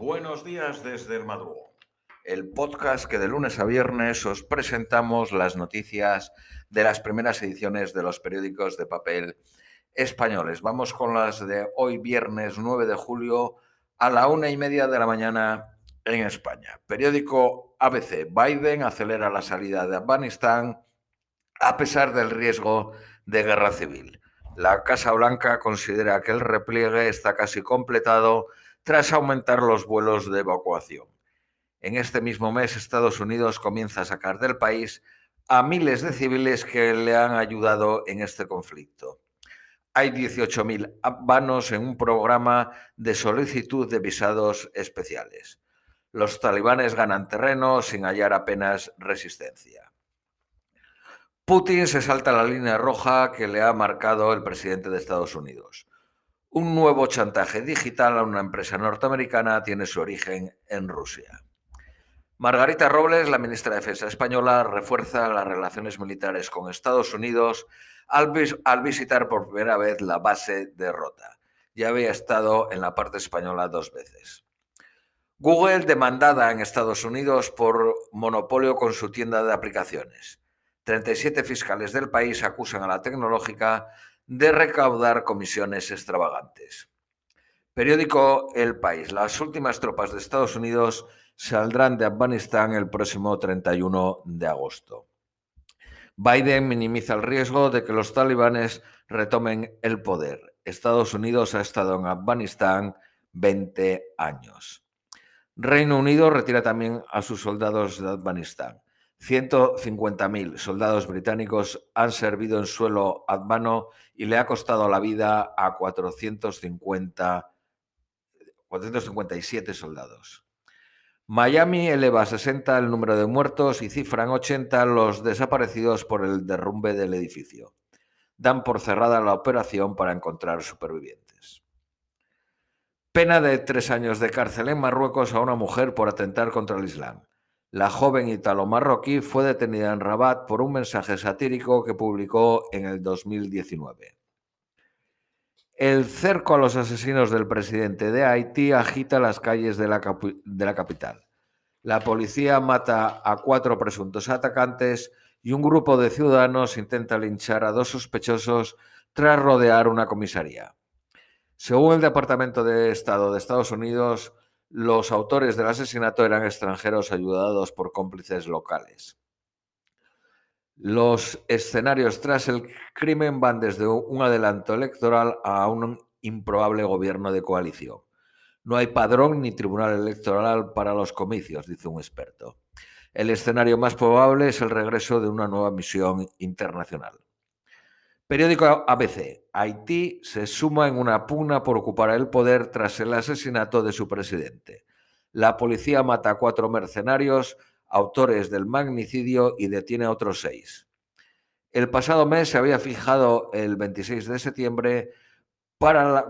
Buenos días desde el madrugo, el podcast que de lunes a viernes os presentamos las noticias de las primeras ediciones de los periódicos de papel españoles. Vamos con las de hoy viernes 9 de julio a la una y media de la mañana en España. Periódico ABC. Biden acelera la salida de Afganistán a pesar del riesgo de guerra civil. La Casa Blanca considera que el repliegue está casi completado tras aumentar los vuelos de evacuación. En este mismo mes, Estados Unidos comienza a sacar del país a miles de civiles que le han ayudado en este conflicto. Hay 18.000 afganos en un programa de solicitud de visados especiales. Los talibanes ganan terreno sin hallar apenas resistencia. Putin se salta la línea roja que le ha marcado el presidente de Estados Unidos. Un nuevo chantaje digital a una empresa norteamericana tiene su origen en Rusia. Margarita Robles, la ministra de Defensa española, refuerza las relaciones militares con Estados Unidos al, visitar por primera vez la base de Rota. Ya había estado en la parte española dos veces. Google demandada en Estados Unidos por monopolio con su tienda de aplicaciones. 37 fiscales del país acusan a la tecnológica de recaudar comisiones extravagantes. Periódico El País. Las últimas tropas de Estados Unidos saldrán de Afganistán el próximo 31 de agosto. Biden minimiza el riesgo de que los talibanes retomen el poder. Estados Unidos ha estado en Afganistán 20 años. Reino Unido retira también a sus soldados de Afganistán. 150.000 soldados británicos han servido en suelo afgano y le ha costado la vida a 450, 457 soldados. Miami eleva a 60 el número de muertos y cifran 80 los desaparecidos por el derrumbe del edificio. Dan por cerrada la operación para encontrar supervivientes. Pena de tres años de cárcel en Marruecos a una mujer por atentar contra el Islam. La joven italo-marroquí fue detenida en Rabat por un mensaje satírico que publicó en el 2019. El cerco a los asesinos del presidente de Haití agita las calles de la, de la capital. La policía mata a cuatro presuntos atacantes y un grupo de ciudadanos intenta linchar a dos sospechosos tras rodear una comisaría. Según el Departamento de Estado de Estados Unidos, los autores del asesinato eran extranjeros ayudados por cómplices locales. Los escenarios tras el crimen van desde un adelanto electoral a un improbable gobierno de coalición. No hay padrón ni tribunal electoral para los comicios, dice un experto. El escenario más probable es el regreso de una nueva misión internacional. Periódico ABC. Haití se suma en una pugna por ocupar el poder tras el asesinato de su presidente. La policía mata a cuatro mercenarios, autores del magnicidio, y detiene a otros seis. El pasado mes se había fijado el 26 de septiembre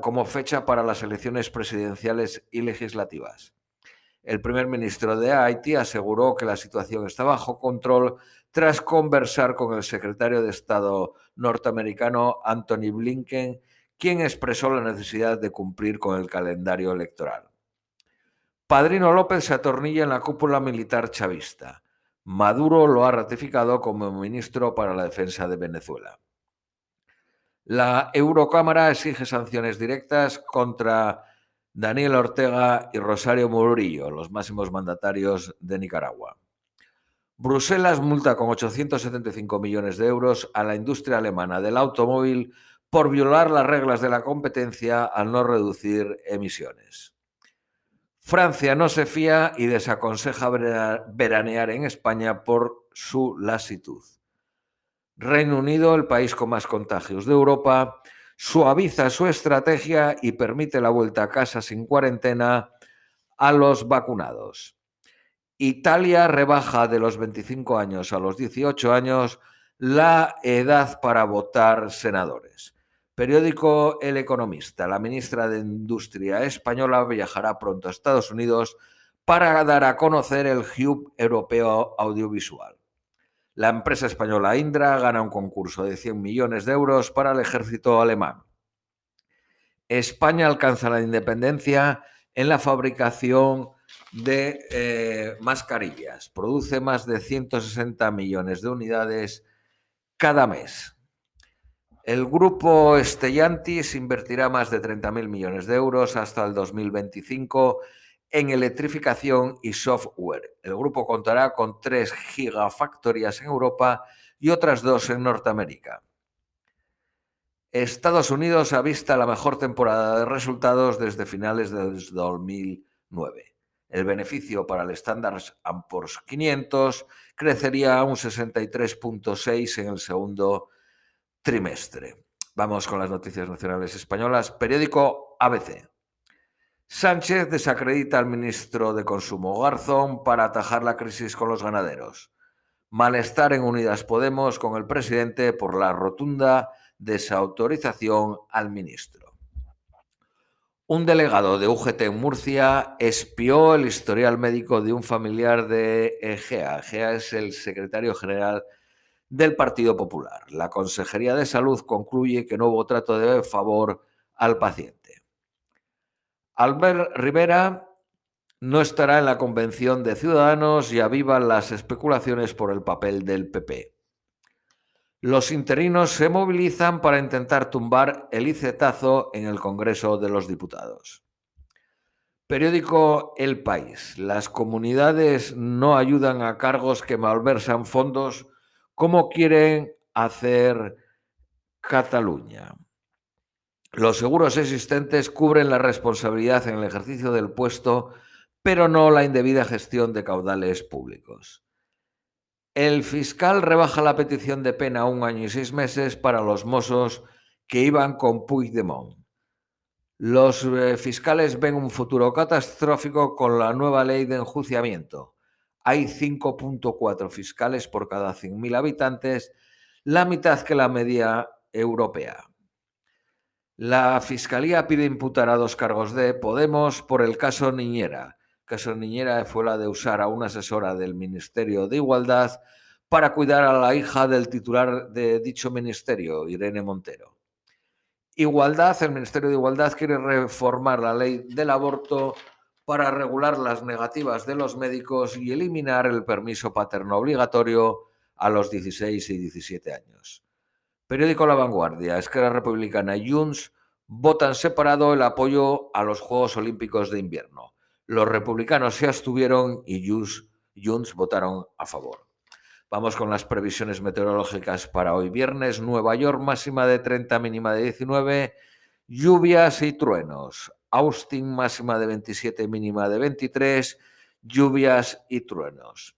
como fecha para las elecciones presidenciales y legislativas. El primer ministro de Haití aseguró que la situación está bajo control tras conversar con el secretario de Estado norteamericano Anthony Blinken, quien expresó la necesidad de cumplir con el calendario electoral. Padrino López se atornilla en la cúpula militar chavista. Maduro lo ha ratificado como ministro para la defensa de Venezuela. La Eurocámara exige sanciones directas contra Daniel Ortega y Rosario Murillo, los máximos mandatarios de Nicaragua. Bruselas multa con 875 millones de euros a la industria alemana del automóvil por violar las reglas de la competencia al no reducir emisiones. Francia no se fía y desaconseja veranear en España por su lasitud. Reino Unido, el país con más contagios de Europa, suaviza su estrategia y permite la vuelta a casa sin cuarentena a los vacunados. Italia rebaja de los 25 años a los 18 años la edad para votar senadores. Periódico El Economista. La ministra de Industria española viajará pronto a Estados Unidos para dar a conocer el Hub Europeo Audiovisual. La empresa española Indra gana un concurso de 100 millones de euros para el ejército alemán. España alcanza la independencia en la fabricación de eh, mascarillas. Produce más de 160 millones de unidades cada mes. El grupo Stellantis invertirá más de 30.000 millones de euros hasta el 2025 en electrificación y software. El grupo contará con tres gigafactorías en Europa y otras dos en Norteamérica. Estados Unidos avista la mejor temporada de resultados desde finales del 2009. El beneficio para el Standard Poor's 500 crecería a un 63.6 en el segundo trimestre. Vamos con las noticias nacionales españolas. Periódico ABC. Sánchez desacredita al ministro de Consumo Garzón para atajar la crisis con los ganaderos. Malestar en Unidas Podemos con el presidente por la rotunda desautorización al ministro. Un delegado de UGT en Murcia espió el historial médico de un familiar de Egea. Egea es el secretario general del Partido Popular. La Consejería de Salud concluye que no hubo trato de favor al paciente. Albert Rivera no estará en la convención de Ciudadanos y avivan las especulaciones por el papel del PP. Los interinos se movilizan para intentar tumbar el icetazo en el Congreso de los Diputados. Periódico El País. Las comunidades no ayudan a cargos que malversan fondos como quieren hacer Cataluña. Los seguros existentes cubren la responsabilidad en el ejercicio del puesto, pero no la indebida gestión de caudales públicos. El fiscal rebaja la petición de pena a un año y seis meses para los mozos que iban con Puigdemont. Los eh, fiscales ven un futuro catastrófico con la nueva ley de enjuiciamiento. Hay 5.4 fiscales por cada 100.000 habitantes, la mitad que la media europea. La Fiscalía pide imputar a dos cargos de Podemos por el caso Niñera. El caso Niñera fue la de usar a una asesora del Ministerio de Igualdad para cuidar a la hija del titular de dicho ministerio, Irene Montero. Igualdad, el Ministerio de Igualdad quiere reformar la ley del aborto para regular las negativas de los médicos y eliminar el permiso paterno obligatorio a los 16 y 17 años. Periódico La Vanguardia, Esquerra Republicana y Junts votan separado el apoyo a los Juegos Olímpicos de Invierno. Los republicanos se abstuvieron y Junts, votaron a favor. Vamos con las previsiones meteorológicas para hoy viernes. Nueva York máxima de 30, mínima de 19. Lluvias y truenos. Austin máxima de 27, mínima de 23. Lluvias y truenos.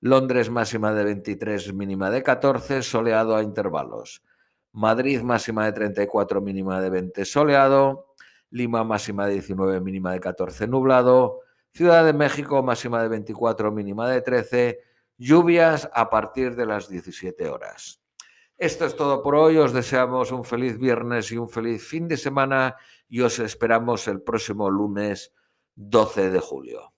Londres máxima de 23, mínima de 14. Soleado a intervalos. Madrid máxima de 34, mínima de 20 soleado. Lima máxima de 19, mínima de 14 nublado. Ciudad de México máxima de 24, mínima de 13. Lluvias a partir de las 17 horas. Esto es todo por hoy. Os deseamos un feliz viernes y un feliz fin de semana y os esperamos el próximo lunes 12 de julio.